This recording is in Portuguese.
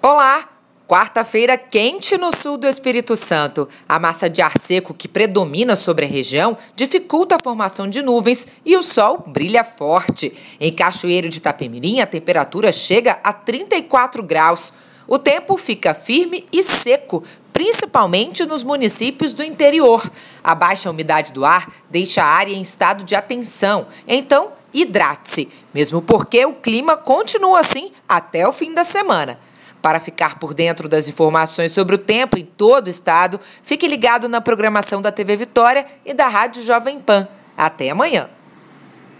Olá! Quarta-feira quente no sul do Espírito Santo. A massa de ar seco que predomina sobre a região dificulta a formação de nuvens e o sol brilha forte. Em Cachoeiro de Itapemirim, a temperatura chega a 34 graus. O tempo fica firme e seco, principalmente nos municípios do interior. A baixa umidade do ar deixa a área em estado de atenção. Então, hidrate-se, mesmo porque o clima continua assim até o fim da semana. Para ficar por dentro das informações sobre o tempo em todo o estado, fique ligado na programação da TV Vitória e da Rádio Jovem Pan. Até amanhã.